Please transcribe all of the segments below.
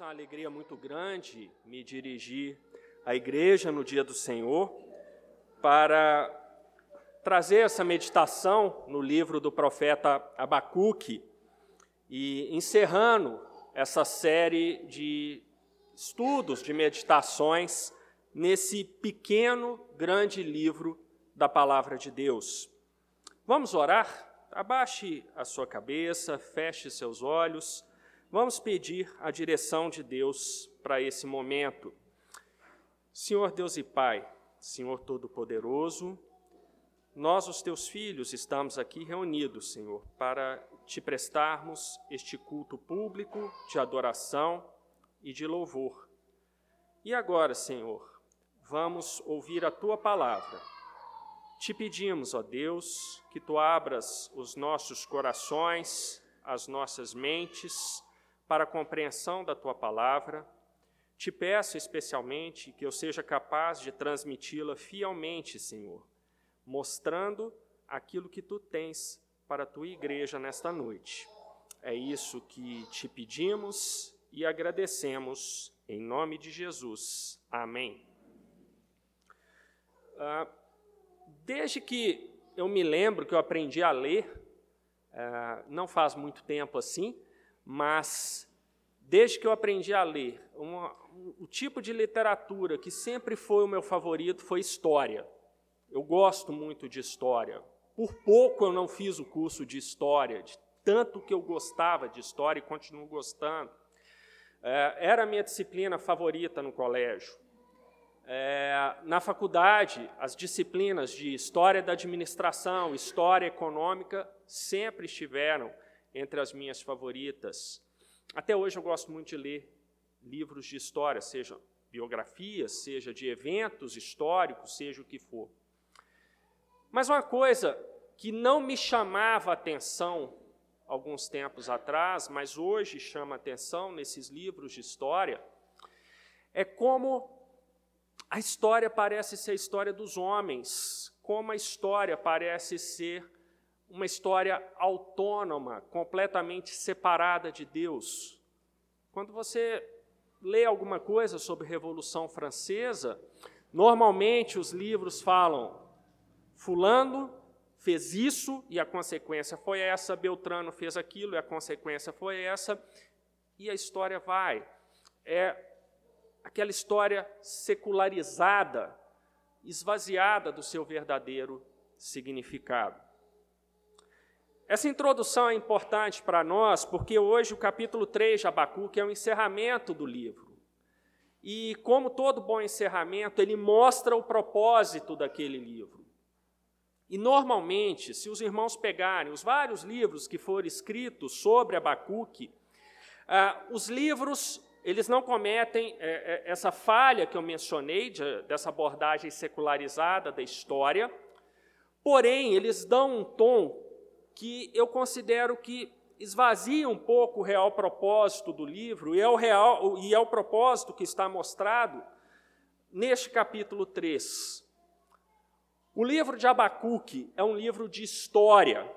é uma alegria muito grande me dirigir à igreja no dia do Senhor para trazer essa meditação no livro do profeta Abacuque e encerrando essa série de estudos, de meditações nesse pequeno, grande livro da palavra de Deus. Vamos orar? Abaixe a sua cabeça, feche seus olhos. Vamos pedir a direção de Deus para esse momento. Senhor Deus e Pai, Senhor Todo-Poderoso, nós, os teus filhos, estamos aqui reunidos, Senhor, para te prestarmos este culto público de adoração e de louvor. E agora, Senhor, vamos ouvir a tua palavra. Te pedimos, ó Deus, que tu abras os nossos corações, as nossas mentes, para a compreensão da tua palavra. Te peço especialmente que eu seja capaz de transmiti-la fielmente, Senhor, mostrando aquilo que tu tens para a tua igreja nesta noite. É isso que te pedimos e agradecemos, em nome de Jesus. Amém. Ah, desde que eu me lembro que eu aprendi a ler, ah, não faz muito tempo assim, mas desde que eu aprendi a ler, uma, um, o tipo de literatura que sempre foi o meu favorito foi história. Eu gosto muito de história. Por pouco eu não fiz o curso de história, de tanto que eu gostava de história e continuo gostando. É, era a minha disciplina favorita no colégio. É, na faculdade, as disciplinas de História da Administração, História Econômica, sempre estiveram entre as minhas favoritas. Até hoje eu gosto muito de ler livros de história, seja biografias, seja de eventos históricos, seja o que for. Mas uma coisa que não me chamava atenção alguns tempos atrás, mas hoje chama atenção nesses livros de história, é como a história parece ser a história dos homens, como a história parece ser uma história autônoma, completamente separada de Deus. Quando você lê alguma coisa sobre Revolução Francesa, normalmente os livros falam: Fulano fez isso e a consequência foi essa, Beltrano fez aquilo e a consequência foi essa, e a história vai. É aquela história secularizada, esvaziada do seu verdadeiro significado. Essa introdução é importante para nós porque hoje o capítulo 3 de Abacuque é o encerramento do livro. E, como todo bom encerramento, ele mostra o propósito daquele livro. E, normalmente, se os irmãos pegarem os vários livros que foram escritos sobre Abacuque, ah, os livros eles não cometem é, é, essa falha que eu mencionei, de, dessa abordagem secularizada da história, porém, eles dão um tom que eu considero que esvazia um pouco o real propósito do livro, e é o, real, e é o propósito que está mostrado neste capítulo 3. O livro de Abacuque é um livro de história,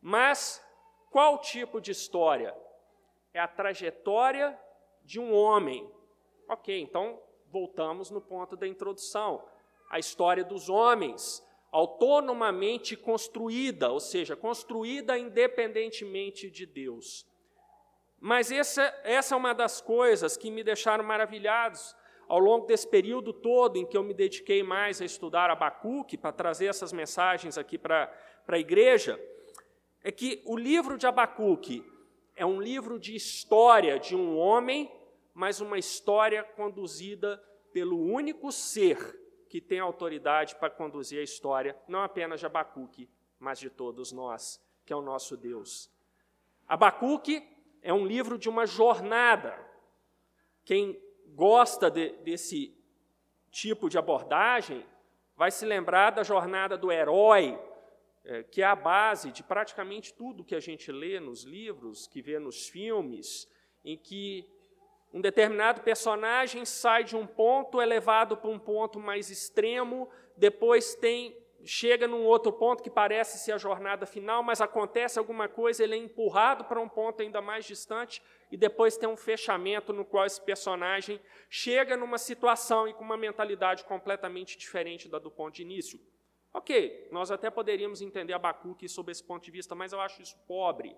mas qual tipo de história? É a trajetória de um homem. Ok, então voltamos no ponto da introdução. A história dos homens autonomamente construída, ou seja, construída independentemente de Deus. Mas essa, essa é uma das coisas que me deixaram maravilhados ao longo desse período todo em que eu me dediquei mais a estudar Abacuque, para trazer essas mensagens aqui para a igreja, é que o livro de Abacuque é um livro de história de um homem, mas uma história conduzida pelo único ser que tem autoridade para conduzir a história, não apenas de Abacuque, mas de todos nós, que é o nosso Deus. Abacuque é um livro de uma jornada. Quem gosta de, desse tipo de abordagem vai se lembrar da jornada do herói, é, que é a base de praticamente tudo que a gente lê nos livros, que vê nos filmes, em que um determinado personagem sai de um ponto, é levado para um ponto mais extremo, depois tem chega num outro ponto que parece ser a jornada final, mas acontece alguma coisa, ele é empurrado para um ponto ainda mais distante, e depois tem um fechamento no qual esse personagem chega numa situação e com uma mentalidade completamente diferente da do ponto de início. Ok, nós até poderíamos entender Abacuque sob esse ponto de vista, mas eu acho isso pobre.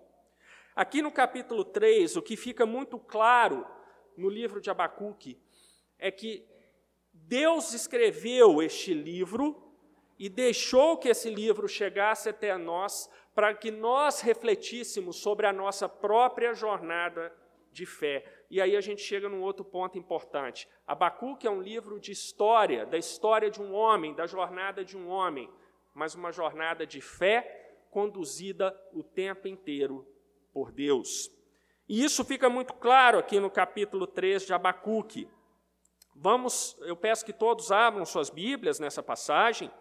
Aqui no capítulo 3, o que fica muito claro no livro de Abacuque é que Deus escreveu este livro e deixou que esse livro chegasse até nós para que nós refletíssemos sobre a nossa própria jornada de fé. E aí a gente chega num outro ponto importante. Abacuque é um livro de história, da história de um homem, da jornada de um homem, mas uma jornada de fé conduzida o tempo inteiro por Deus. E isso fica muito claro aqui no capítulo 3 de Abacuque. Vamos, eu peço que todos abram suas Bíblias nessa passagem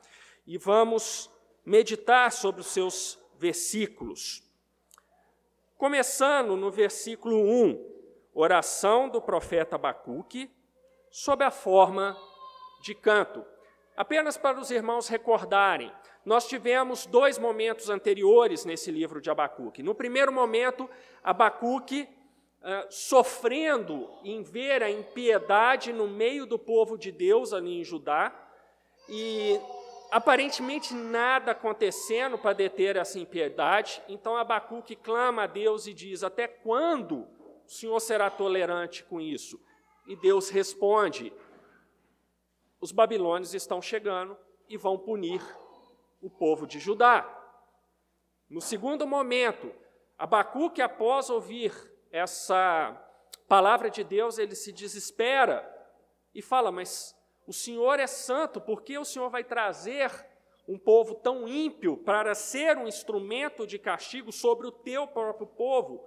e vamos meditar sobre os seus versículos. Começando no versículo 1, oração do profeta Abacuque, sob a forma de canto. Apenas para os irmãos recordarem, nós tivemos dois momentos anteriores nesse livro de Abacuque. No primeiro momento, Abacuque uh, sofrendo em ver a impiedade no meio do povo de Deus ali em Judá, e aparentemente nada acontecendo para deter essa impiedade, então Abacuque clama a Deus e diz: Até quando o Senhor será tolerante com isso? E Deus responde: Os babilônios estão chegando e vão punir o povo de Judá. No segundo momento, Abacuque, após ouvir essa palavra de Deus, ele se desespera e fala: Mas o Senhor é santo, por que o Senhor vai trazer um povo tão ímpio para ser um instrumento de castigo sobre o teu próprio povo?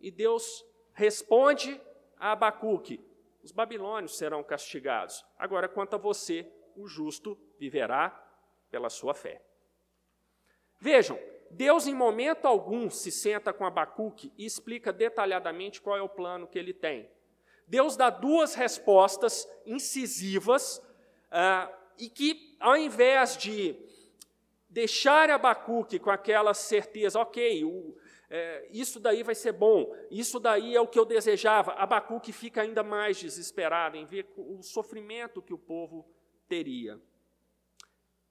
E Deus responde a Abacuque: Os babilônios serão castigados. Agora, quanto a você, o justo viverá pela sua fé. Vejam, Deus em momento algum se senta com Abacuque e explica detalhadamente qual é o plano que ele tem. Deus dá duas respostas incisivas ah, e que, ao invés de deixar Abacuque com aquela certeza, ok, o, é, isso daí vai ser bom, isso daí é o que eu desejava, Abacuque fica ainda mais desesperado em ver o sofrimento que o povo teria.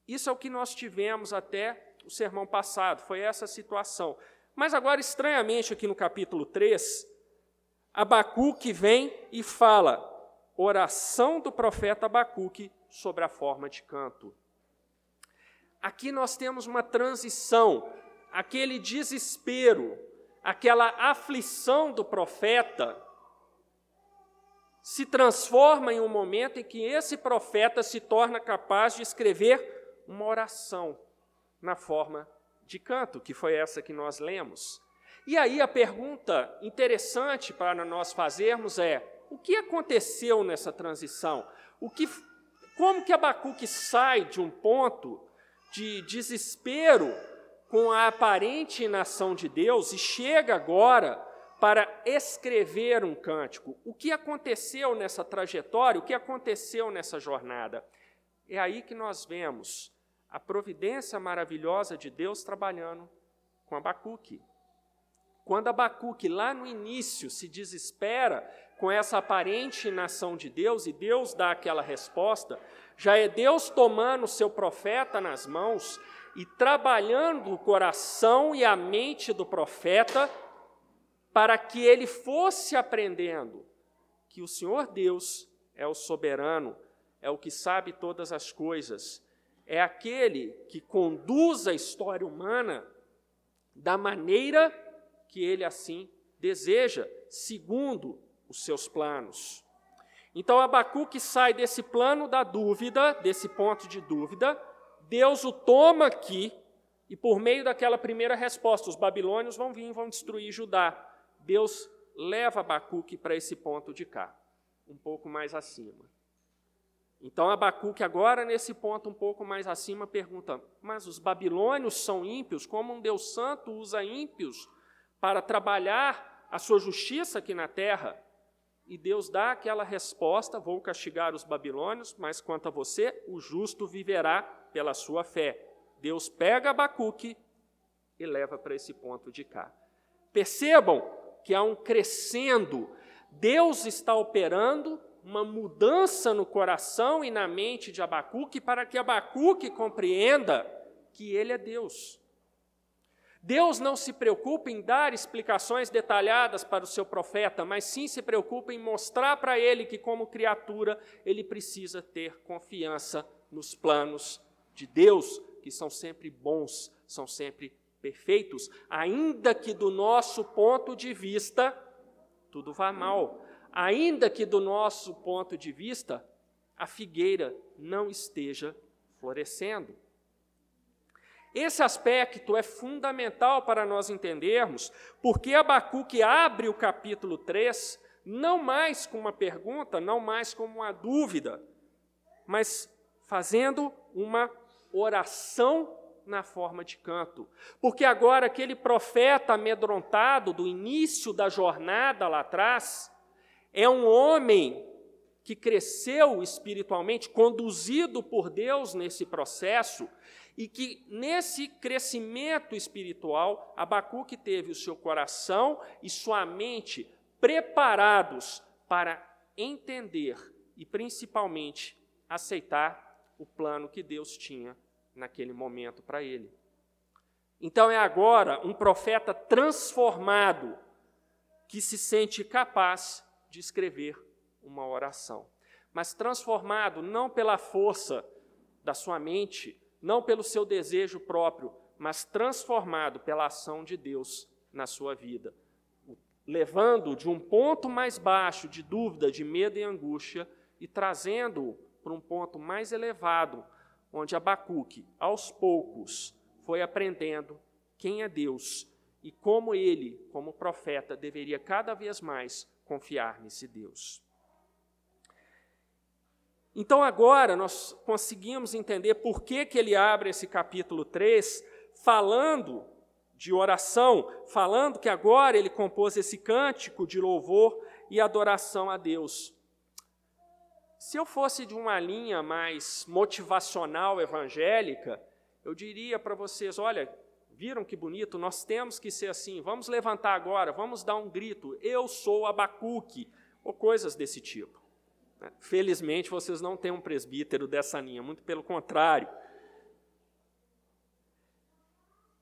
Isso é o que nós tivemos até o sermão passado, foi essa situação. Mas agora, estranhamente, aqui no capítulo 3, Abacuque vem e fala, oração do profeta Abacuque sobre a forma de canto. Aqui nós temos uma transição, aquele desespero, aquela aflição do profeta se transforma em um momento em que esse profeta se torna capaz de escrever uma oração na forma de canto, que foi essa que nós lemos. E aí a pergunta interessante para nós fazermos é: o que aconteceu nessa transição? O que, como que Abacuque sai de um ponto de desespero com a aparente inação de Deus e chega agora para escrever um cântico? O que aconteceu nessa trajetória? O que aconteceu nessa jornada? É aí que nós vemos a providência maravilhosa de Deus trabalhando com Abacuque. Quando Abacuque, lá no início, se desespera com essa aparente inação de Deus e Deus dá aquela resposta, já é Deus tomando o seu profeta nas mãos e trabalhando o coração e a mente do profeta para que ele fosse aprendendo que o Senhor Deus é o soberano, é o que sabe todas as coisas é aquele que conduz a história humana da maneira que ele assim deseja, segundo os seus planos. Então Abacuque sai desse plano da dúvida, desse ponto de dúvida, Deus o toma aqui, e por meio daquela primeira resposta, os babilônios vão vir e vão destruir Judá. Deus leva Abacuque para esse ponto de cá, um pouco mais acima. Então Abacuque, agora nesse ponto um pouco mais acima, pergunta: Mas os babilônios são ímpios? Como um Deus santo usa ímpios para trabalhar a sua justiça aqui na terra? E Deus dá aquela resposta: Vou castigar os babilônios, mas quanto a você, o justo viverá pela sua fé. Deus pega Abacuque e leva para esse ponto de cá. Percebam que há um crescendo. Deus está operando uma mudança no coração e na mente de Abacuque para que Abacuque compreenda que ele é Deus. Deus não se preocupa em dar explicações detalhadas para o seu profeta, mas sim se preocupa em mostrar para ele que, como criatura, ele precisa ter confiança nos planos de Deus, que são sempre bons, são sempre perfeitos, ainda que do nosso ponto de vista tudo vá mal, ainda que do nosso ponto de vista a figueira não esteja florescendo. Esse aspecto é fundamental para nós entendermos porque Abacuque abre o capítulo 3 não mais com uma pergunta, não mais como uma dúvida, mas fazendo uma oração na forma de canto. Porque agora aquele profeta amedrontado do início da jornada lá atrás é um homem que cresceu espiritualmente, conduzido por Deus nesse processo, e que nesse crescimento espiritual, Abacuque teve o seu coração e sua mente preparados para entender e principalmente aceitar o plano que Deus tinha naquele momento para ele. Então é agora um profeta transformado que se sente capaz de escrever uma oração, mas transformado não pela força da sua mente, não pelo seu desejo próprio, mas transformado pela ação de Deus na sua vida, levando de um ponto mais baixo de dúvida, de medo e angústia e trazendo-o para um ponto mais elevado, onde Abacuque, aos poucos, foi aprendendo quem é Deus e como ele, como profeta, deveria cada vez mais confiar nesse Deus. Então agora nós conseguimos entender por que, que ele abre esse capítulo 3 falando de oração, falando que agora ele compôs esse cântico de louvor e adoração a Deus. Se eu fosse de uma linha mais motivacional evangélica, eu diria para vocês: olha, viram que bonito? Nós temos que ser assim, vamos levantar agora, vamos dar um grito: eu sou Abacuque, ou coisas desse tipo. Felizmente vocês não têm um presbítero dessa linha, muito pelo contrário.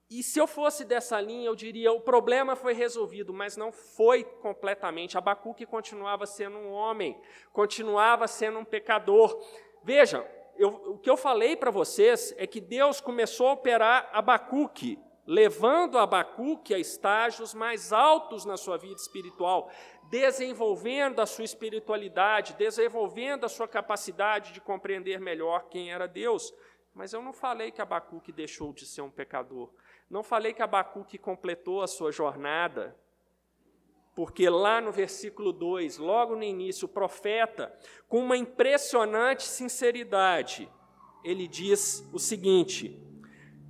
E se eu fosse dessa linha, eu diria: o problema foi resolvido, mas não foi completamente. Abacuque continuava sendo um homem, continuava sendo um pecador. Veja, eu, o que eu falei para vocês é que Deus começou a operar Abacuque, levando Abacuque a estágios mais altos na sua vida espiritual desenvolvendo a sua espiritualidade, desenvolvendo a sua capacidade de compreender melhor quem era Deus. Mas eu não falei que Abacuque deixou de ser um pecador. Não falei que Abacuque completou a sua jornada. Porque lá no versículo 2, logo no início, o profeta, com uma impressionante sinceridade, ele diz o seguinte: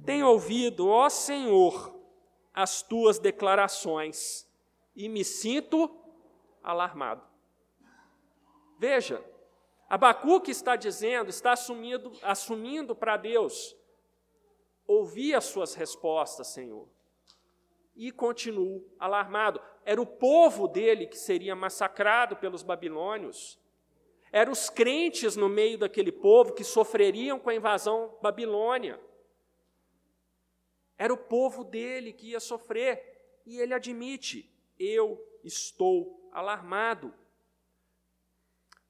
Tenho ouvido, ó Senhor, as tuas declarações e me sinto alarmado. Veja, Abacuque está dizendo, está assumindo, assumindo para Deus, ouvi as suas respostas, Senhor. E continuo alarmado. Era o povo dele que seria massacrado pelos babilônios. Eram os crentes no meio daquele povo que sofreriam com a invasão babilônia. Era o povo dele que ia sofrer. E ele admite: eu estou alarmado.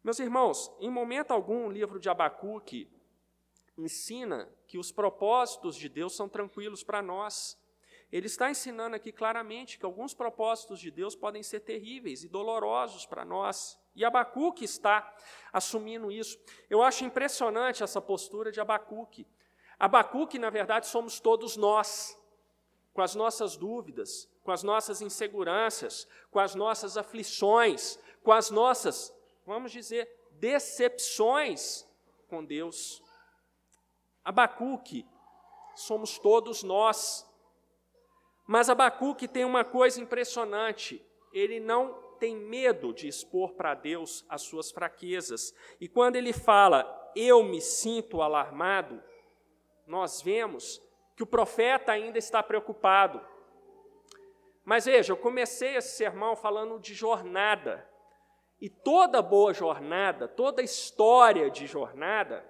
Meus irmãos, em momento algum o livro de Abacuque ensina que os propósitos de Deus são tranquilos para nós. Ele está ensinando aqui claramente que alguns propósitos de Deus podem ser terríveis e dolorosos para nós. E Abacuque está assumindo isso. Eu acho impressionante essa postura de Abacuque. Abacuque, na verdade, somos todos nós, com as nossas dúvidas, com as nossas inseguranças, com as nossas aflições, com as nossas, vamos dizer, decepções com Deus. Abacuque, somos todos nós. Mas Abacuque tem uma coisa impressionante: ele não tem medo de expor para Deus as suas fraquezas. E quando ele fala, eu me sinto alarmado, nós vemos que o profeta ainda está preocupado. Mas veja, eu comecei esse sermão falando de jornada. E toda boa jornada, toda história de jornada,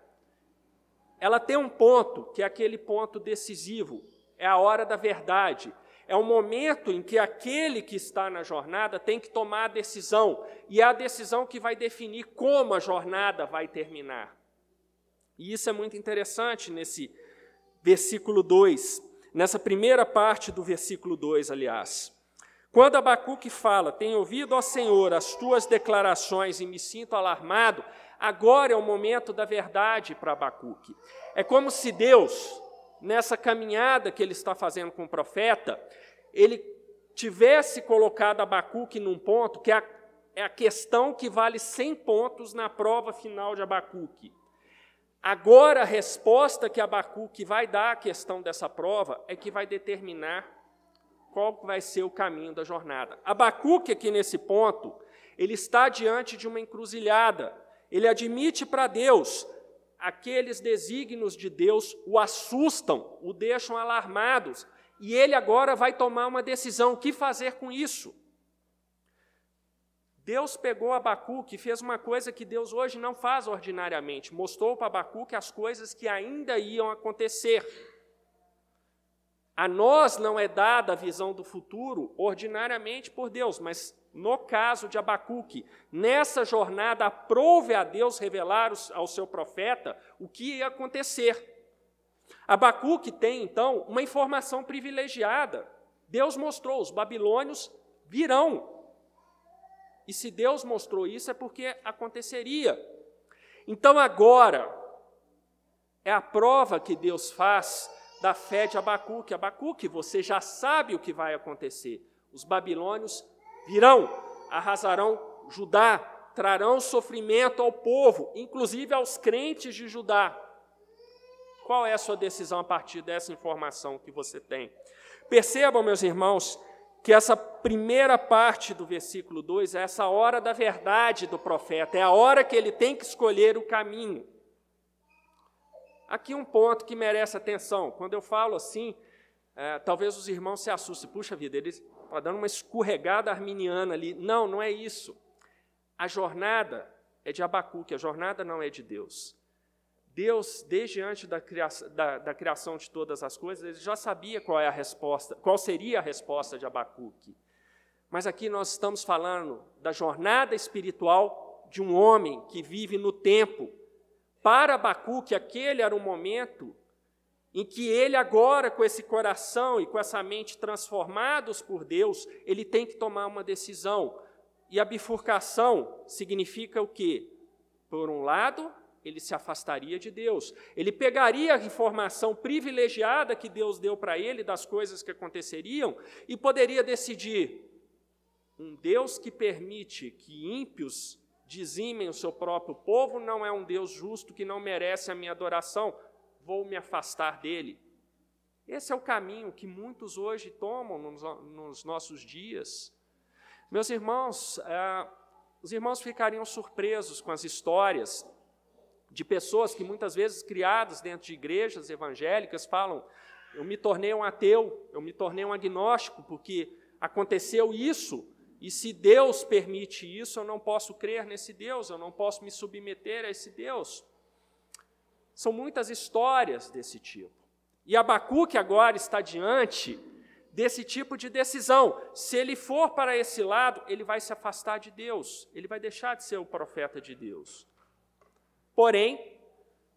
ela tem um ponto, que é aquele ponto decisivo, é a hora da verdade. É o momento em que aquele que está na jornada tem que tomar a decisão, e é a decisão que vai definir como a jornada vai terminar. E isso é muito interessante nesse versículo 2, nessa primeira parte do versículo 2, aliás. Quando Abacuque fala, tenho ouvido, ó Senhor, as tuas declarações e me sinto alarmado, agora é o momento da verdade para Abacuque. É como se Deus, nessa caminhada que ele está fazendo com o profeta, ele tivesse colocado Abacuque num ponto que é a, é a questão que vale 100 pontos na prova final de Abacuque. Agora, a resposta que Abacuque vai dar à questão dessa prova é que vai determinar qual vai ser o caminho da jornada. Abacuque, aqui nesse ponto, ele está diante de uma encruzilhada. Ele admite para Deus aqueles desígnios de Deus o assustam, o deixam alarmados, e ele agora vai tomar uma decisão: o que fazer com isso? Deus pegou Abacuque e fez uma coisa que Deus hoje não faz ordinariamente: mostrou para Abacuque as coisas que ainda iam acontecer. A nós não é dada a visão do futuro ordinariamente por Deus, mas no caso de Abacuque, nessa jornada, aprove a Deus revelar ao seu profeta o que ia acontecer. Abacuque tem, então, uma informação privilegiada. Deus mostrou, os babilônios virão. E se Deus mostrou isso, é porque aconteceria. Então, agora, é a prova que Deus faz da fé de Abacuque. Abacuque, você já sabe o que vai acontecer. Os babilônios virão, arrasarão Judá, trarão sofrimento ao povo, inclusive aos crentes de Judá. Qual é a sua decisão a partir dessa informação que você tem? Percebam, meus irmãos, que essa primeira parte do versículo 2 é essa hora da verdade do profeta, é a hora que ele tem que escolher o caminho. Aqui um ponto que merece atenção. Quando eu falo assim, é, talvez os irmãos se assustem. Puxa vida, ele está dando uma escorregada arminiana ali. Não, não é isso. A jornada é de Abacuque, a jornada não é de Deus. Deus, desde antes da criação, da, da criação, de todas as coisas, ele já sabia qual é a resposta, qual seria a resposta de Abacuque. Mas aqui nós estamos falando da jornada espiritual de um homem que vive no tempo. Para Abacuque, aquele era o momento em que ele agora, com esse coração e com essa mente transformados por Deus, ele tem que tomar uma decisão. E a bifurcação significa o quê? Por um lado, ele se afastaria de Deus. Ele pegaria a informação privilegiada que Deus deu para ele das coisas que aconteceriam e poderia decidir: um Deus que permite que ímpios dizimem o seu próprio povo não é um Deus justo que não merece a minha adoração, vou me afastar dele. Esse é o caminho que muitos hoje tomam nos, nos nossos dias. Meus irmãos, eh, os irmãos ficariam surpresos com as histórias de pessoas que muitas vezes criadas dentro de igrejas evangélicas falam: eu me tornei um ateu, eu me tornei um agnóstico porque aconteceu isso, e se Deus permite isso, eu não posso crer nesse Deus, eu não posso me submeter a esse Deus. São muitas histórias desse tipo. E Abacuque agora está diante desse tipo de decisão. Se ele for para esse lado, ele vai se afastar de Deus, ele vai deixar de ser o profeta de Deus. Porém,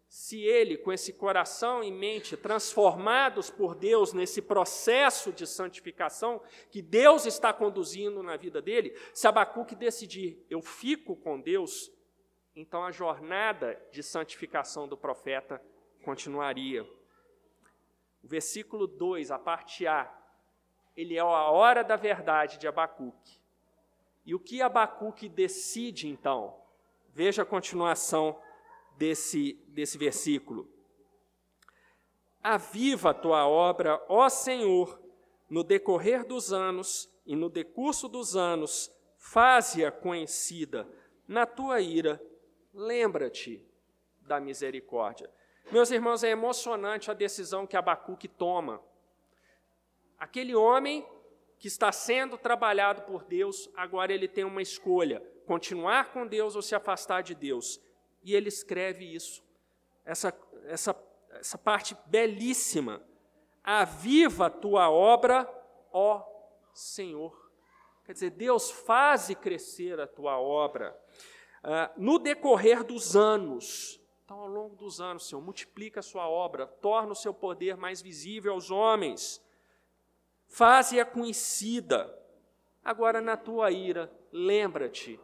se ele, com esse coração e mente transformados por Deus nesse processo de santificação que Deus está conduzindo na vida dele, se Abacuque decidir, eu fico com Deus, então a jornada de santificação do profeta continuaria. O versículo 2, a parte A, ele é a hora da verdade de Abacuque. E o que Abacuque decide então? Veja a continuação desse, desse versículo. Aviva a tua obra, ó Senhor, no decorrer dos anos e no decurso dos anos, faze-a conhecida. Na tua ira, lembra-te da misericórdia. Meus irmãos, é emocionante a decisão que Abacuque toma. Aquele homem que está sendo trabalhado por Deus, agora ele tem uma escolha: continuar com Deus ou se afastar de Deus. E ele escreve isso, essa, essa, essa parte belíssima. Aviva tua obra, ó Senhor. Quer dizer, Deus faz crescer a tua obra. Ah, no decorrer dos anos, então ao longo dos anos, Senhor, multiplica a sua obra, torna o seu poder mais visível aos homens faze-a conhecida. Agora, na tua ira, lembra-te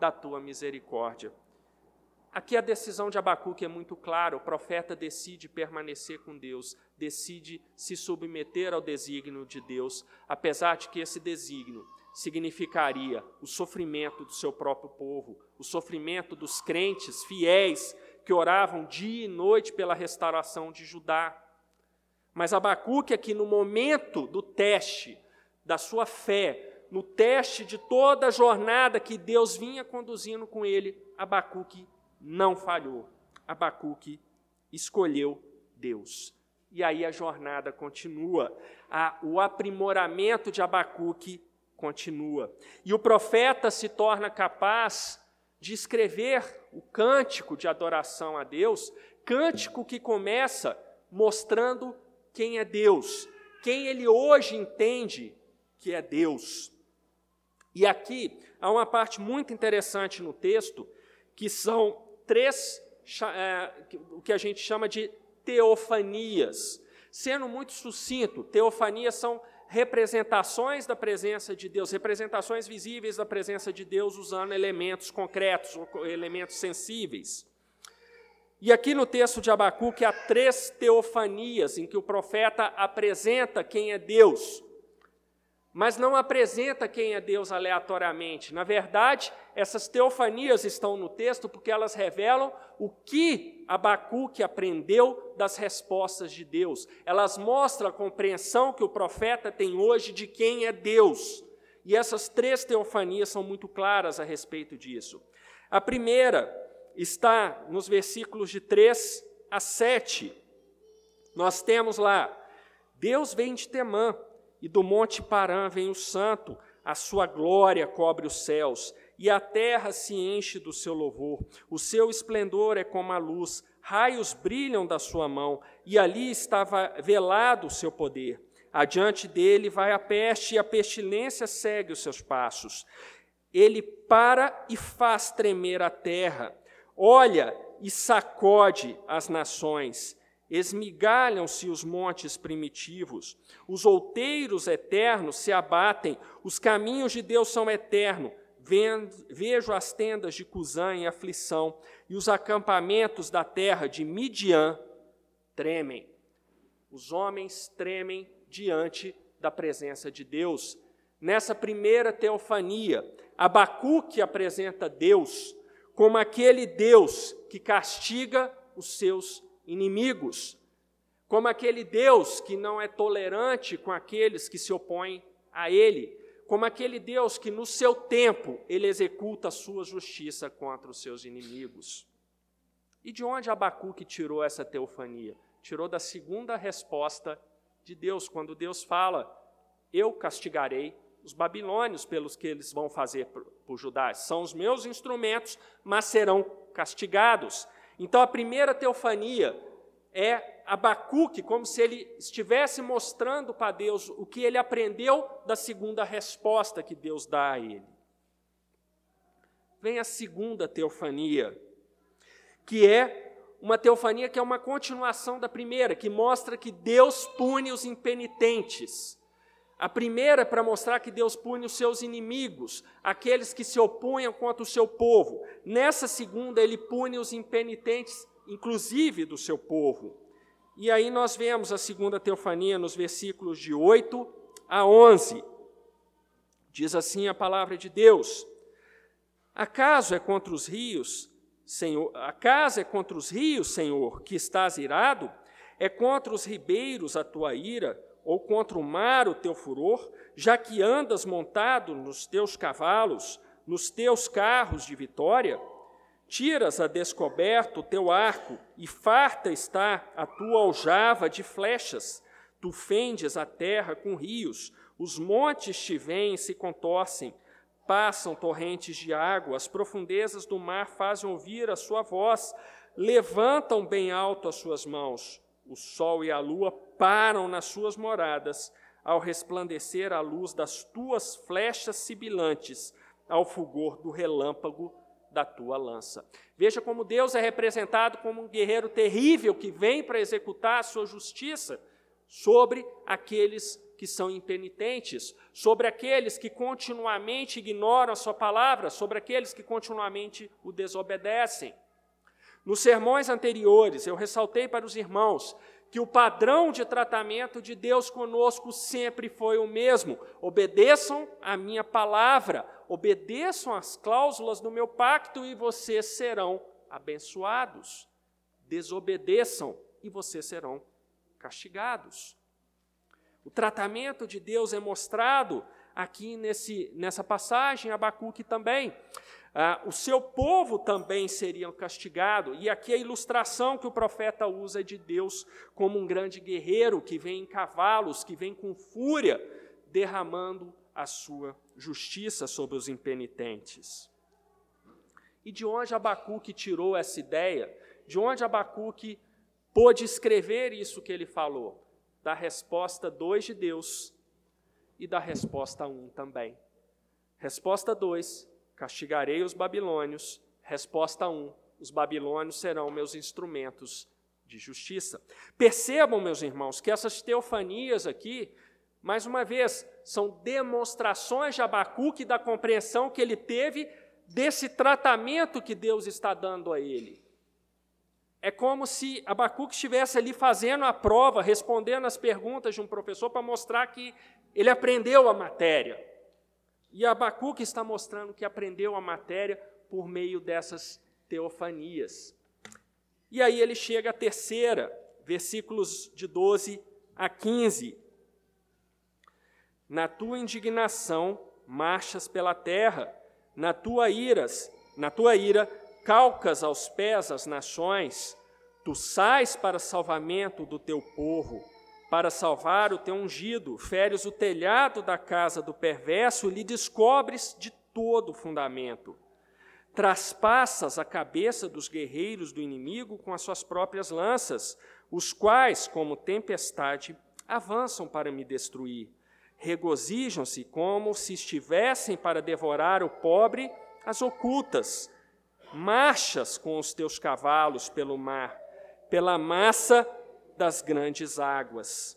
da tua misericórdia. Aqui a decisão de Abacuque é muito clara: o profeta decide permanecer com Deus, decide se submeter ao desígnio de Deus, apesar de que esse desígnio significaria o sofrimento do seu próprio povo, o sofrimento dos crentes fiéis que oravam dia e noite pela restauração de Judá. Mas Abacuque, aqui no momento do teste da sua fé, no teste de toda a jornada que Deus vinha conduzindo com ele, Abacuque não falhou. Abacuque escolheu Deus. E aí a jornada continua, o aprimoramento de Abacuque continua. E o profeta se torna capaz de escrever o cântico de adoração a Deus, cântico que começa mostrando quem é Deus, quem ele hoje entende que é Deus. E aqui há uma parte muito interessante no texto, que são três, é, o que a gente chama de teofanias. Sendo muito sucinto, teofanias são representações da presença de Deus, representações visíveis da presença de Deus usando elementos concretos, elementos sensíveis. E aqui no texto de Abacuque há três teofanias em que o profeta apresenta quem é Deus, mas não apresenta quem é Deus aleatoriamente. Na verdade, essas teofanias estão no texto porque elas revelam o que Abacuque aprendeu das respostas de Deus. Elas mostram a compreensão que o profeta tem hoje de quem é Deus. E essas três teofanias são muito claras a respeito disso. A primeira está nos versículos de 3 a 7. Nós temos lá: Deus vem de Temã, e do monte Parã vem o santo, a sua glória cobre os céus, e a terra se enche do seu louvor. O seu esplendor é como a luz, raios brilham da sua mão, e ali estava velado o seu poder. Adiante dele vai a peste, e a pestilência segue os seus passos. Ele para e faz tremer a terra olha e sacode as nações, esmigalham-se os montes primitivos, os outeiros eternos se abatem, os caminhos de Deus são eternos. Vejo as tendas de Cusã em aflição, e os acampamentos da terra de Midian tremem. Os homens tremem diante da presença de Deus. Nessa primeira teofania, Abacuque apresenta Deus como aquele Deus que castiga os seus inimigos, como aquele Deus que não é tolerante com aqueles que se opõem a Ele, como aquele Deus que no seu tempo ele executa a sua justiça contra os seus inimigos. E de onde Abacuque tirou essa teofania? Tirou da segunda resposta de Deus, quando Deus fala: Eu castigarei os babilônios pelos que eles vão fazer por Judá. São os meus instrumentos, mas serão castigados. Então a primeira teofania é Abacuque, como se ele estivesse mostrando para Deus o que ele aprendeu da segunda resposta que Deus dá a ele. Vem a segunda teofania, que é uma teofania que é uma continuação da primeira, que mostra que Deus pune os impenitentes. A primeira é para mostrar que Deus pune os seus inimigos, aqueles que se opunham contra o seu povo. Nessa segunda, ele pune os impenitentes, inclusive do seu povo. E aí nós vemos a segunda teofania nos versículos de 8 a 11. Diz assim a palavra de Deus: Acaso é contra os rios, Senhor, acaso é contra os rios, Senhor, que estás irado? É contra os ribeiros a tua ira? Ou contra o mar o teu furor, já que andas montado nos teus cavalos, nos teus carros de vitória? Tiras a descoberto o teu arco, e farta está a tua aljava de flechas. Tu fendes a terra com rios, os montes te vêm e se contorcem. Passam torrentes de água, as profundezas do mar fazem ouvir a sua voz, levantam bem alto as suas mãos. O sol e a lua param nas suas moradas, ao resplandecer a luz das tuas flechas sibilantes, ao fulgor do relâmpago da tua lança. Veja como Deus é representado como um guerreiro terrível que vem para executar a sua justiça sobre aqueles que são impenitentes, sobre aqueles que continuamente ignoram a sua palavra, sobre aqueles que continuamente o desobedecem. Nos sermões anteriores, eu ressaltei para os irmãos que o padrão de tratamento de Deus conosco sempre foi o mesmo. Obedeçam a minha palavra, obedeçam as cláusulas do meu pacto e vocês serão abençoados. Desobedeçam e vocês serão castigados. O tratamento de Deus é mostrado aqui nesse, nessa passagem, Abacuque também. Ah, o seu povo também seriam castigado. E aqui a ilustração que o profeta usa é de Deus como um grande guerreiro que vem em cavalos, que vem com fúria, derramando a sua justiça sobre os impenitentes. E de onde Abacuque tirou essa ideia? De onde Abacuque pôde escrever isso que ele falou? Da resposta 2 de Deus e da resposta 1 um também. Resposta 2, Castigarei os babilônios. Resposta 1: Os babilônios serão meus instrumentos de justiça. Percebam, meus irmãos, que essas teofanias aqui, mais uma vez, são demonstrações de Abacuque da compreensão que ele teve desse tratamento que Deus está dando a ele. É como se Abacuque estivesse ali fazendo a prova, respondendo as perguntas de um professor para mostrar que ele aprendeu a matéria. E Abacuque está mostrando que aprendeu a matéria por meio dessas teofanias. E aí ele chega à terceira, versículos de 12 a 15. Na tua indignação marchas pela terra, na tua iras, na tua ira calcas aos pés as nações, tu sais para salvamento do teu povo para salvar o teu ungido, feres o telhado da casa do perverso e lhe descobres de todo o fundamento. Traspassas a cabeça dos guerreiros do inimigo com as suas próprias lanças, os quais, como tempestade, avançam para me destruir. Regozijam-se como se estivessem para devorar o pobre as ocultas. Marchas com os teus cavalos pelo mar, pela massa das grandes águas.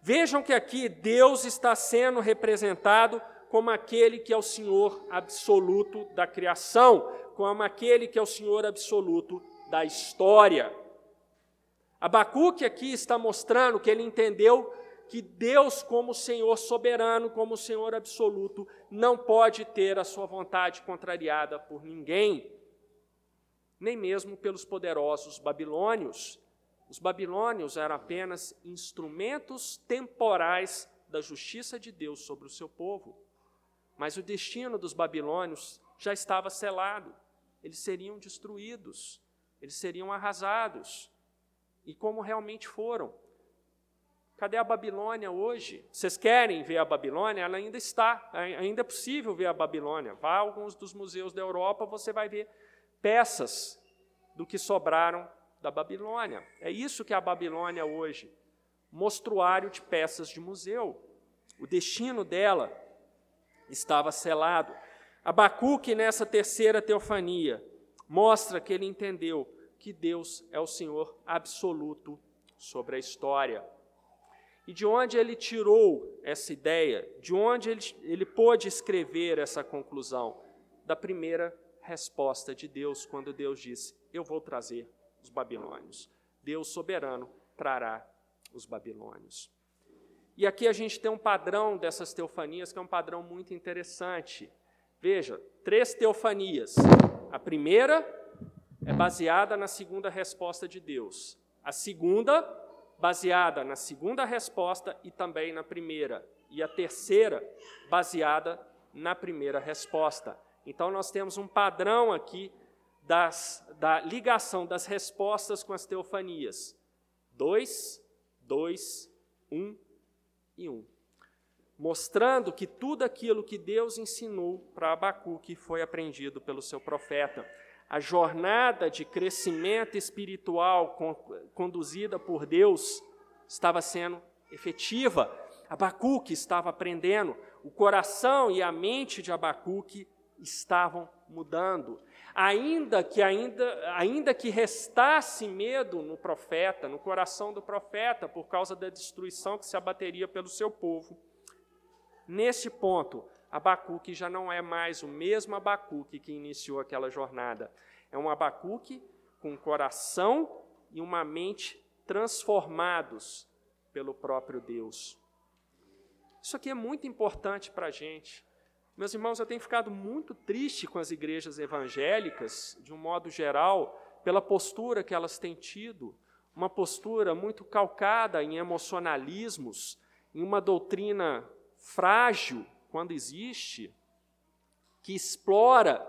Vejam que aqui Deus está sendo representado como aquele que é o Senhor absoluto da criação, como aquele que é o Senhor absoluto da história. Abacuque aqui está mostrando que ele entendeu que Deus, como Senhor soberano, como Senhor absoluto, não pode ter a sua vontade contrariada por ninguém, nem mesmo pelos poderosos babilônios. Os babilônios eram apenas instrumentos temporais da justiça de Deus sobre o seu povo. Mas o destino dos babilônios já estava selado. Eles seriam destruídos, eles seriam arrasados. E como realmente foram. Cadê a Babilônia hoje? Vocês querem ver a Babilônia? Ela ainda está, ainda é possível ver a Babilônia. Vá a alguns dos museus da Europa, você vai ver peças do que sobraram da Babilônia. É isso que é a Babilônia hoje mostruário de peças de museu. O destino dela estava selado. Abacuque, nessa terceira teofania, mostra que ele entendeu que Deus é o Senhor absoluto sobre a história. E de onde ele tirou essa ideia? De onde ele, ele pôde escrever essa conclusão? Da primeira resposta de Deus, quando Deus disse: Eu vou trazer os babilônios. Deus soberano trará os babilônios. E aqui a gente tem um padrão dessas teofanias que é um padrão muito interessante. Veja, três teofanias. A primeira é baseada na segunda resposta de Deus. A segunda, baseada na segunda resposta e também na primeira. E a terceira, baseada na primeira resposta. Então nós temos um padrão aqui das, da ligação das respostas com as teofanias. Dois, dois, um e um. Mostrando que tudo aquilo que Deus ensinou para Abacuque foi aprendido pelo seu profeta. A jornada de crescimento espiritual conduzida por Deus estava sendo efetiva. Abacuque estava aprendendo, o coração e a mente de Abacuque estavam mudando. Ainda que ainda, ainda que restasse medo no profeta, no coração do profeta, por causa da destruição que se abateria pelo seu povo. Nesse ponto, Abacuque já não é mais o mesmo Abacuque que iniciou aquela jornada. É um Abacuque com coração e uma mente transformados pelo próprio Deus. Isso aqui é muito importante para a gente. Meus irmãos, eu tenho ficado muito triste com as igrejas evangélicas, de um modo geral, pela postura que elas têm tido, uma postura muito calcada em emocionalismos, em uma doutrina frágil, quando existe, que explora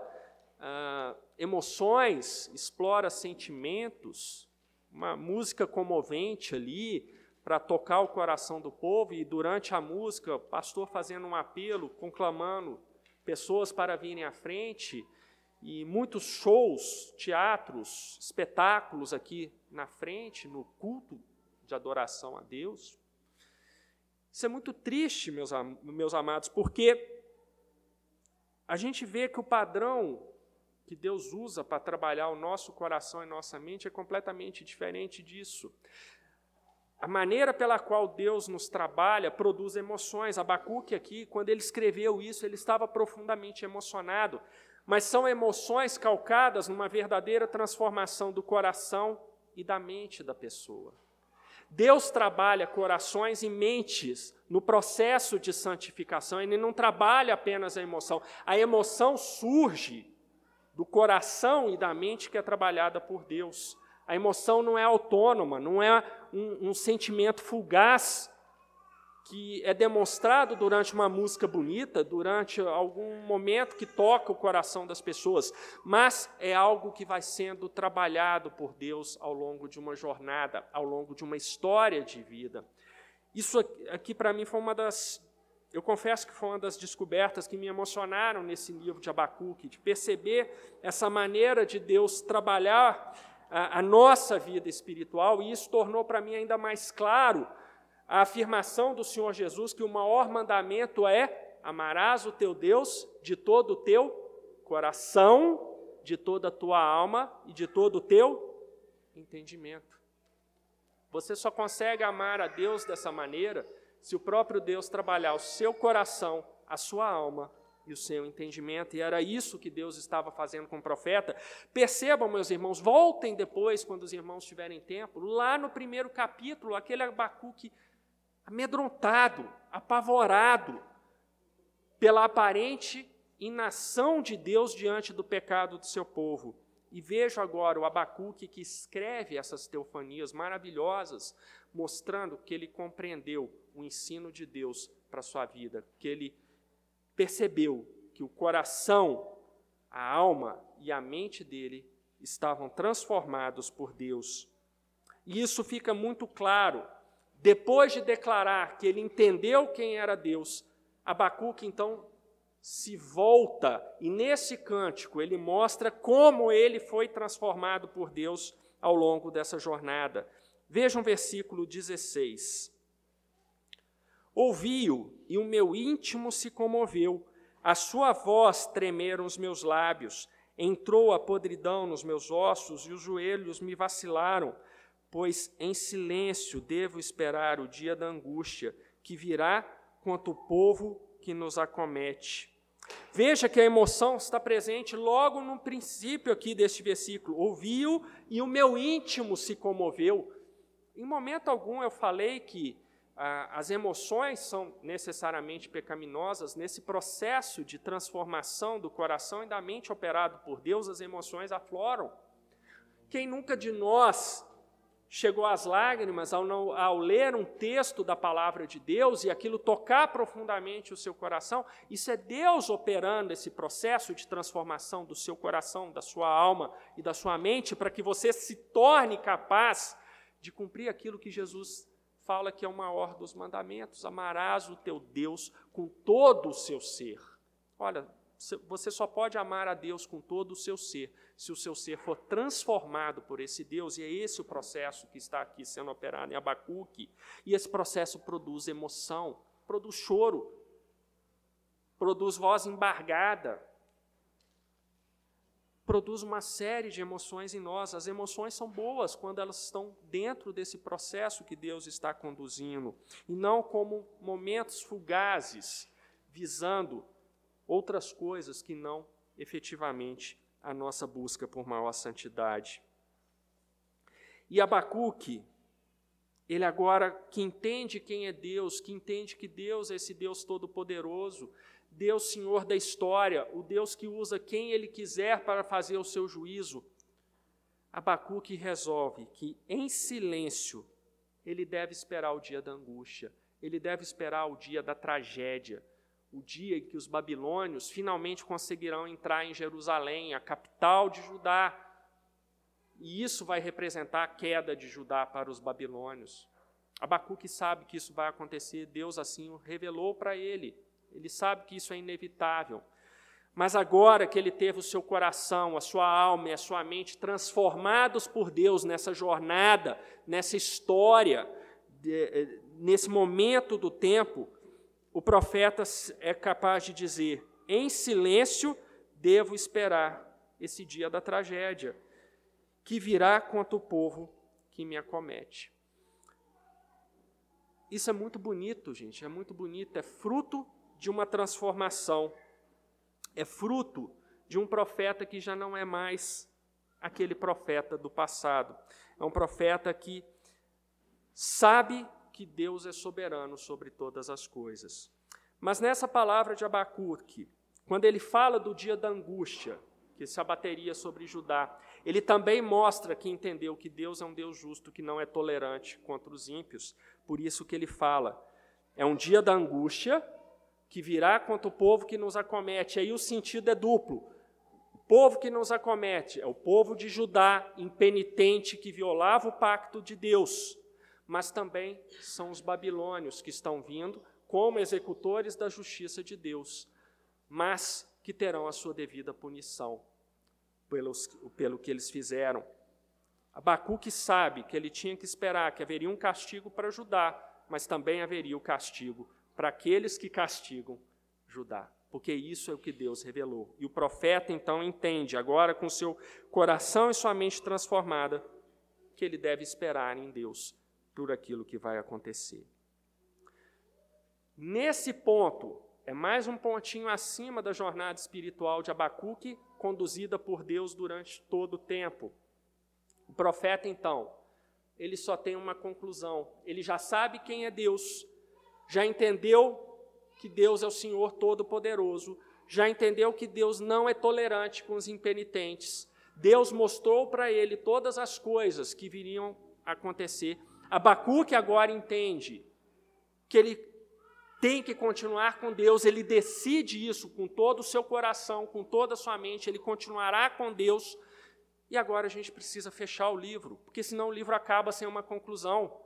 ah, emoções, explora sentimentos, uma música comovente ali, para tocar o coração do povo, e durante a música, o pastor fazendo um apelo, conclamando pessoas para virem à frente, e muitos shows, teatros, espetáculos aqui na frente, no culto de adoração a Deus. Isso é muito triste, meus, meus amados, porque a gente vê que o padrão que Deus usa para trabalhar o nosso coração e nossa mente é completamente diferente disso. A maneira pela qual Deus nos trabalha produz emoções. Abacuque aqui, quando ele escreveu isso, ele estava profundamente emocionado. Mas são emoções calcadas numa verdadeira transformação do coração e da mente da pessoa. Deus trabalha corações e mentes no processo de santificação, ele não trabalha apenas a emoção. A emoção surge do coração e da mente que é trabalhada por Deus. A emoção não é autônoma, não é um, um sentimento fugaz que é demonstrado durante uma música bonita, durante algum momento que toca o coração das pessoas, mas é algo que vai sendo trabalhado por Deus ao longo de uma jornada, ao longo de uma história de vida. Isso aqui, aqui para mim foi uma das, eu confesso que foi uma das descobertas que me emocionaram nesse livro de Abacuque, de perceber essa maneira de Deus trabalhar a, a nossa vida espiritual, e isso tornou para mim ainda mais claro a afirmação do Senhor Jesus que o maior mandamento é: amarás o teu Deus de todo o teu coração, de toda a tua alma e de todo o teu entendimento. Você só consegue amar a Deus dessa maneira se o próprio Deus trabalhar o seu coração, a sua alma e o seu entendimento, e era isso que Deus estava fazendo com o profeta. Percebam, meus irmãos, voltem depois, quando os irmãos tiverem tempo, lá no primeiro capítulo, aquele Abacuque amedrontado, apavorado pela aparente inação de Deus diante do pecado do seu povo. E vejo agora o Abacuque que escreve essas teofanias maravilhosas, mostrando que ele compreendeu o ensino de Deus para a sua vida, que ele percebeu que o coração, a alma e a mente dele estavam transformados por Deus. E isso fica muito claro. Depois de declarar que ele entendeu quem era Deus, Abacuque então se volta e nesse cântico ele mostra como ele foi transformado por Deus ao longo dessa jornada. Vejam o versículo 16. Ouvi-o e o meu íntimo se comoveu. A sua voz tremeram os meus lábios. Entrou a podridão nos meus ossos e os joelhos me vacilaram, pois em silêncio devo esperar o dia da angústia que virá contra o povo que nos acomete. Veja que a emoção está presente logo no princípio aqui deste versículo. Ouviu e o meu íntimo se comoveu. Em momento algum eu falei que as emoções são necessariamente pecaminosas, nesse processo de transformação do coração e da mente operado por Deus, as emoções afloram. Quem nunca de nós chegou às lágrimas ao, não, ao, ler um texto da palavra de Deus e aquilo tocar profundamente o seu coração, isso é Deus operando esse processo de transformação do seu coração, da sua alma e da sua mente, para que você se torne capaz de cumprir aquilo que Jesus fala que é o maior dos mandamentos: amarás o teu Deus com todo o seu ser. Olha, você só pode amar a Deus com todo o seu ser, se o seu ser for transformado por esse Deus, e é esse o processo que está aqui sendo operado em Abacuque. E esse processo produz emoção, produz choro, produz voz embargada, produz uma série de emoções em nós. As emoções são boas quando elas estão dentro desse processo que Deus está conduzindo, e não como momentos fugazes, visando outras coisas que não efetivamente a nossa busca por maior santidade. E Abacuque, ele agora que entende quem é Deus, que entende que Deus é esse Deus todo-poderoso, Deus Senhor da história, o Deus que usa quem ele quiser para fazer o seu juízo, Abacuque resolve que em silêncio ele deve esperar o dia da angústia, ele deve esperar o dia da tragédia, o dia em que os babilônios finalmente conseguirão entrar em Jerusalém, a capital de Judá. E isso vai representar a queda de Judá para os babilônios. Abacuque sabe que isso vai acontecer, Deus assim o revelou para ele. Ele sabe que isso é inevitável. Mas agora que ele teve o seu coração, a sua alma e a sua mente transformados por Deus nessa jornada, nessa história, eh, nesse momento do tempo, o profeta é capaz de dizer: em silêncio devo esperar esse dia da tragédia, que virá contra o povo que me acomete. Isso é muito bonito, gente, é muito bonito, é fruto de uma transformação, é fruto de um profeta que já não é mais aquele profeta do passado, é um profeta que sabe que Deus é soberano sobre todas as coisas. Mas nessa palavra de Abacuque, quando ele fala do dia da angústia que se abateria sobre Judá, ele também mostra que entendeu que Deus é um Deus justo, que não é tolerante contra os ímpios. Por isso que ele fala, é um dia da angústia que virá contra o povo que nos acomete. Aí o sentido é duplo. O povo que nos acomete é o povo de Judá, impenitente, que violava o pacto de Deus mas também são os babilônios que estão vindo como executores da justiça de Deus, mas que terão a sua devida punição pelos, pelo que eles fizeram. Abacuque sabe que ele tinha que esperar que haveria um castigo para Judá, mas também haveria o castigo para aqueles que castigam Judá, porque isso é o que Deus revelou. E o profeta então entende, agora com seu coração e sua mente transformada, que ele deve esperar em Deus por aquilo que vai acontecer. Nesse ponto, é mais um pontinho acima da jornada espiritual de Abacuque, conduzida por Deus durante todo o tempo. O profeta, então, ele só tem uma conclusão: ele já sabe quem é Deus, já entendeu que Deus é o Senhor Todo-Poderoso, já entendeu que Deus não é tolerante com os impenitentes. Deus mostrou para ele todas as coisas que viriam acontecer Abacuque agora entende que ele tem que continuar com Deus, ele decide isso com todo o seu coração, com toda a sua mente, ele continuará com Deus. E agora a gente precisa fechar o livro, porque senão o livro acaba sem uma conclusão.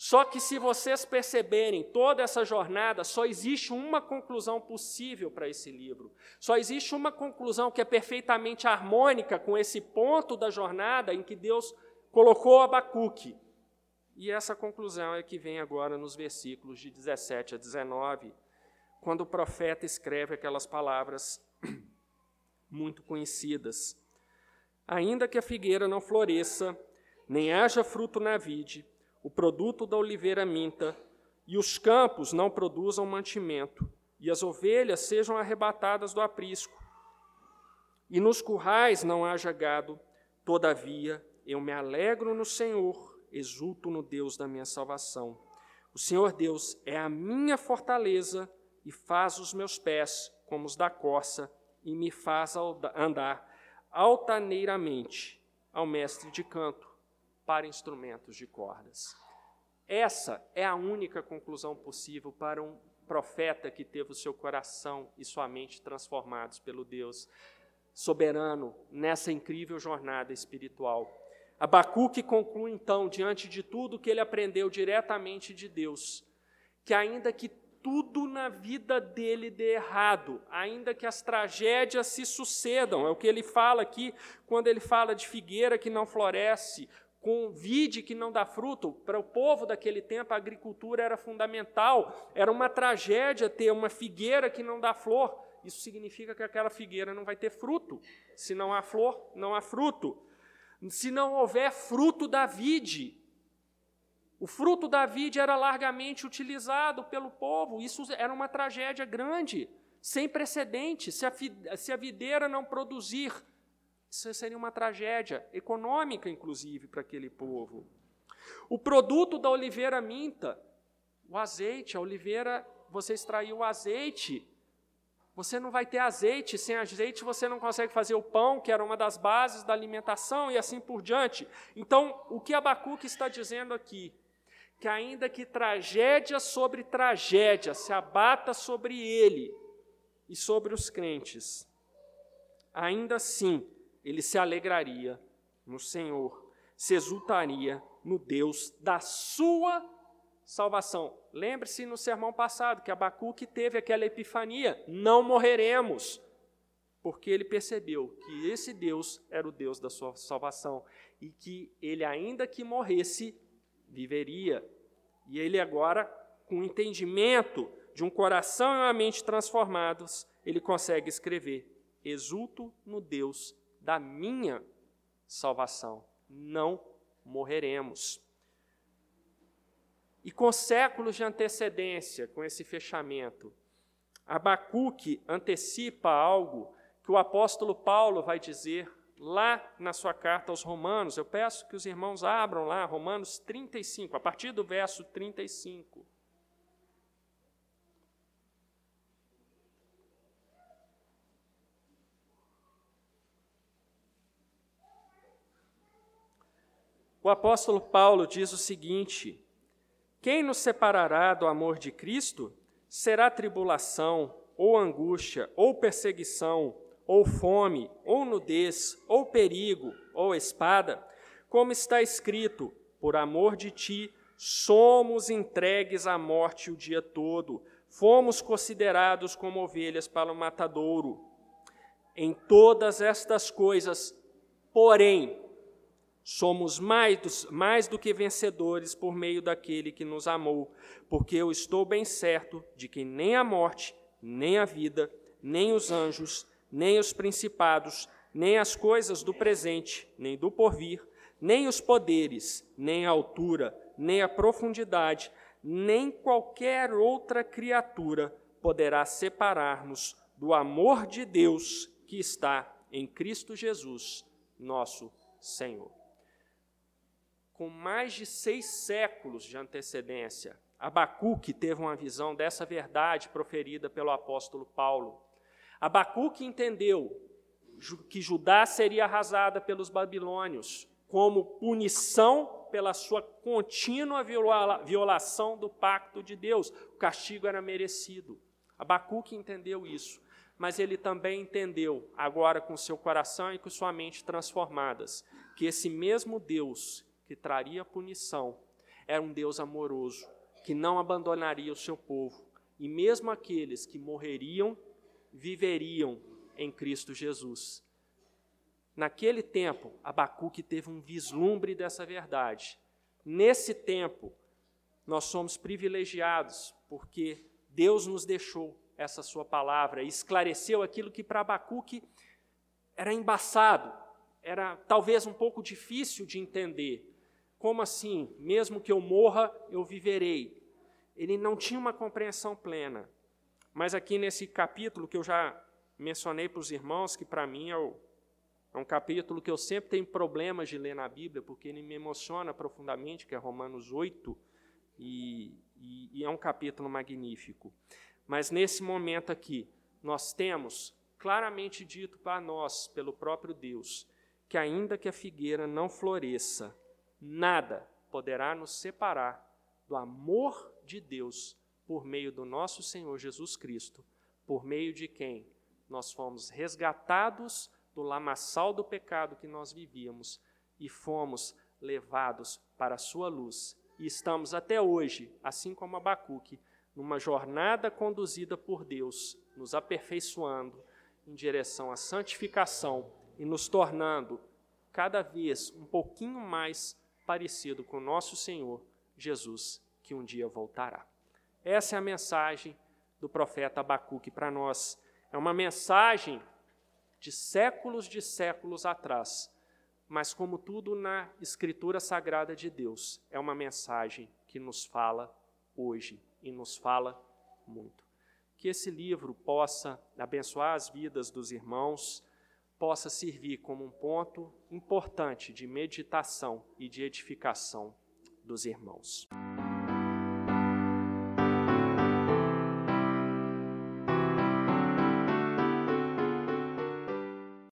Só que se vocês perceberem toda essa jornada, só existe uma conclusão possível para esse livro. Só existe uma conclusão que é perfeitamente harmônica com esse ponto da jornada em que Deus colocou Abacuque. E essa conclusão é que vem agora nos versículos de 17 a 19, quando o profeta escreve aquelas palavras muito conhecidas. Ainda que a figueira não floresça, nem haja fruto na vide, o produto da oliveira minta, e os campos não produzam mantimento, e as ovelhas sejam arrebatadas do aprisco, e nos currais não haja gado, todavia eu me alegro no Senhor exulto no Deus da minha salvação. O Senhor Deus é a minha fortaleza e faz os meus pés como os da corça e me faz andar altaneiramente ao mestre de canto. Para instrumentos de cordas. Essa é a única conclusão possível para um profeta que teve o seu coração e sua mente transformados pelo Deus soberano nessa incrível jornada espiritual. Abacuque conclui então, diante de tudo que ele aprendeu diretamente de Deus, que ainda que tudo na vida dele dê errado, ainda que as tragédias se sucedam, é o que ele fala aqui quando ele fala de figueira que não floresce, com vide que não dá fruto. Para o povo daquele tempo, a agricultura era fundamental, era uma tragédia ter uma figueira que não dá flor. Isso significa que aquela figueira não vai ter fruto. Se não há flor, não há fruto. Se não houver fruto da vide, o fruto da vide era largamente utilizado pelo povo, isso era uma tragédia grande, sem precedente. Se a, se a videira não produzir, isso seria uma tragédia econômica, inclusive, para aquele povo. O produto da oliveira minta, o azeite, a oliveira, você extraiu o azeite. Você não vai ter azeite, sem azeite você não consegue fazer o pão, que era uma das bases da alimentação, e assim por diante. Então, o que Abacuque está dizendo aqui? que, ainda que tragédia sobre tragédia se abata sobre ele e sobre os crentes, ainda assim ele se alegraria no Senhor, se exultaria no Deus da sua salvação. Lembre-se no sermão passado que Abacuque teve aquela epifania: não morreremos, porque ele percebeu que esse Deus era o Deus da sua salvação e que ele, ainda que morresse, viveria. E ele agora, com o entendimento de um coração e uma mente transformados, ele consegue escrever: Exulto no Deus da minha salvação, não morreremos. E com séculos de antecedência, com esse fechamento, Abacuque antecipa algo que o apóstolo Paulo vai dizer lá na sua carta aos Romanos. Eu peço que os irmãos abram lá, Romanos 35, a partir do verso 35. O apóstolo Paulo diz o seguinte: Quem nos separará do amor de Cristo? Será tribulação, ou angústia, ou perseguição, ou fome, ou nudez, ou perigo, ou espada, como está escrito: por amor de ti, somos entregues à morte o dia todo, fomos considerados como ovelhas para o matadouro. Em todas estas coisas, porém, somos mais, mais do que vencedores por meio daquele que nos amou, porque eu estou bem certo de que nem a morte, nem a vida, nem os anjos, nem os principados, nem as coisas do presente, nem do porvir, nem os poderes, nem a altura, nem a profundidade, nem qualquer outra criatura poderá separar-nos do amor de Deus que está em Cristo Jesus, nosso Senhor. Com mais de seis séculos de antecedência, Abacuque teve uma visão dessa verdade proferida pelo apóstolo Paulo. Abacuque entendeu que Judá seria arrasada pelos babilônios como punição pela sua contínua violação do pacto de Deus. O castigo era merecido. Abacuque entendeu isso, mas ele também entendeu, agora com seu coração e com sua mente transformadas, que esse mesmo Deus que traria punição era um Deus amoroso, que não abandonaria o seu povo, e mesmo aqueles que morreriam viveriam em Cristo Jesus. Naquele tempo, Abacuque teve um vislumbre dessa verdade. Nesse tempo, nós somos privilegiados, porque Deus nos deixou essa sua palavra e esclareceu aquilo que para Abacuque era embaçado, era talvez um pouco difícil de entender. Como assim? Mesmo que eu morra, eu viverei. Ele não tinha uma compreensão plena. Mas aqui nesse capítulo que eu já mencionei para os irmãos, que para mim é, o, é, um capítulo que eu sempre tenho problemas de ler na Bíblia, porque ele me emociona profundamente, que é Romanos 8, e, e, e é um capítulo magnífico. Mas nesse momento aqui, nós temos claramente dito para nós, pelo próprio Deus, que ainda que a figueira não floresça, nada poderá nos separar do amor de Deus por meio do nosso Senhor Jesus Cristo, por meio de quem nós fomos resgatados do lamaçal do pecado que nós vivíamos e fomos levados para a sua luz. E estamos até hoje, assim como Abacuque, numa jornada conduzida por Deus, nos aperfeiçoando em direção à santificação e nos tornando cada vez um pouquinho mais parecido com o nosso Senhor Jesus, que um dia voltará. Essa é a mensagem do profeta Abacuque para nós. É uma mensagem de séculos de séculos atrás, mas como tudo na Escritura Sagrada de Deus, é uma mensagem que nos fala hoje e nos fala muito. Que esse livro possa abençoar as vidas dos irmãos, possa servir como um ponto importante de meditação e de edificação dos irmãos.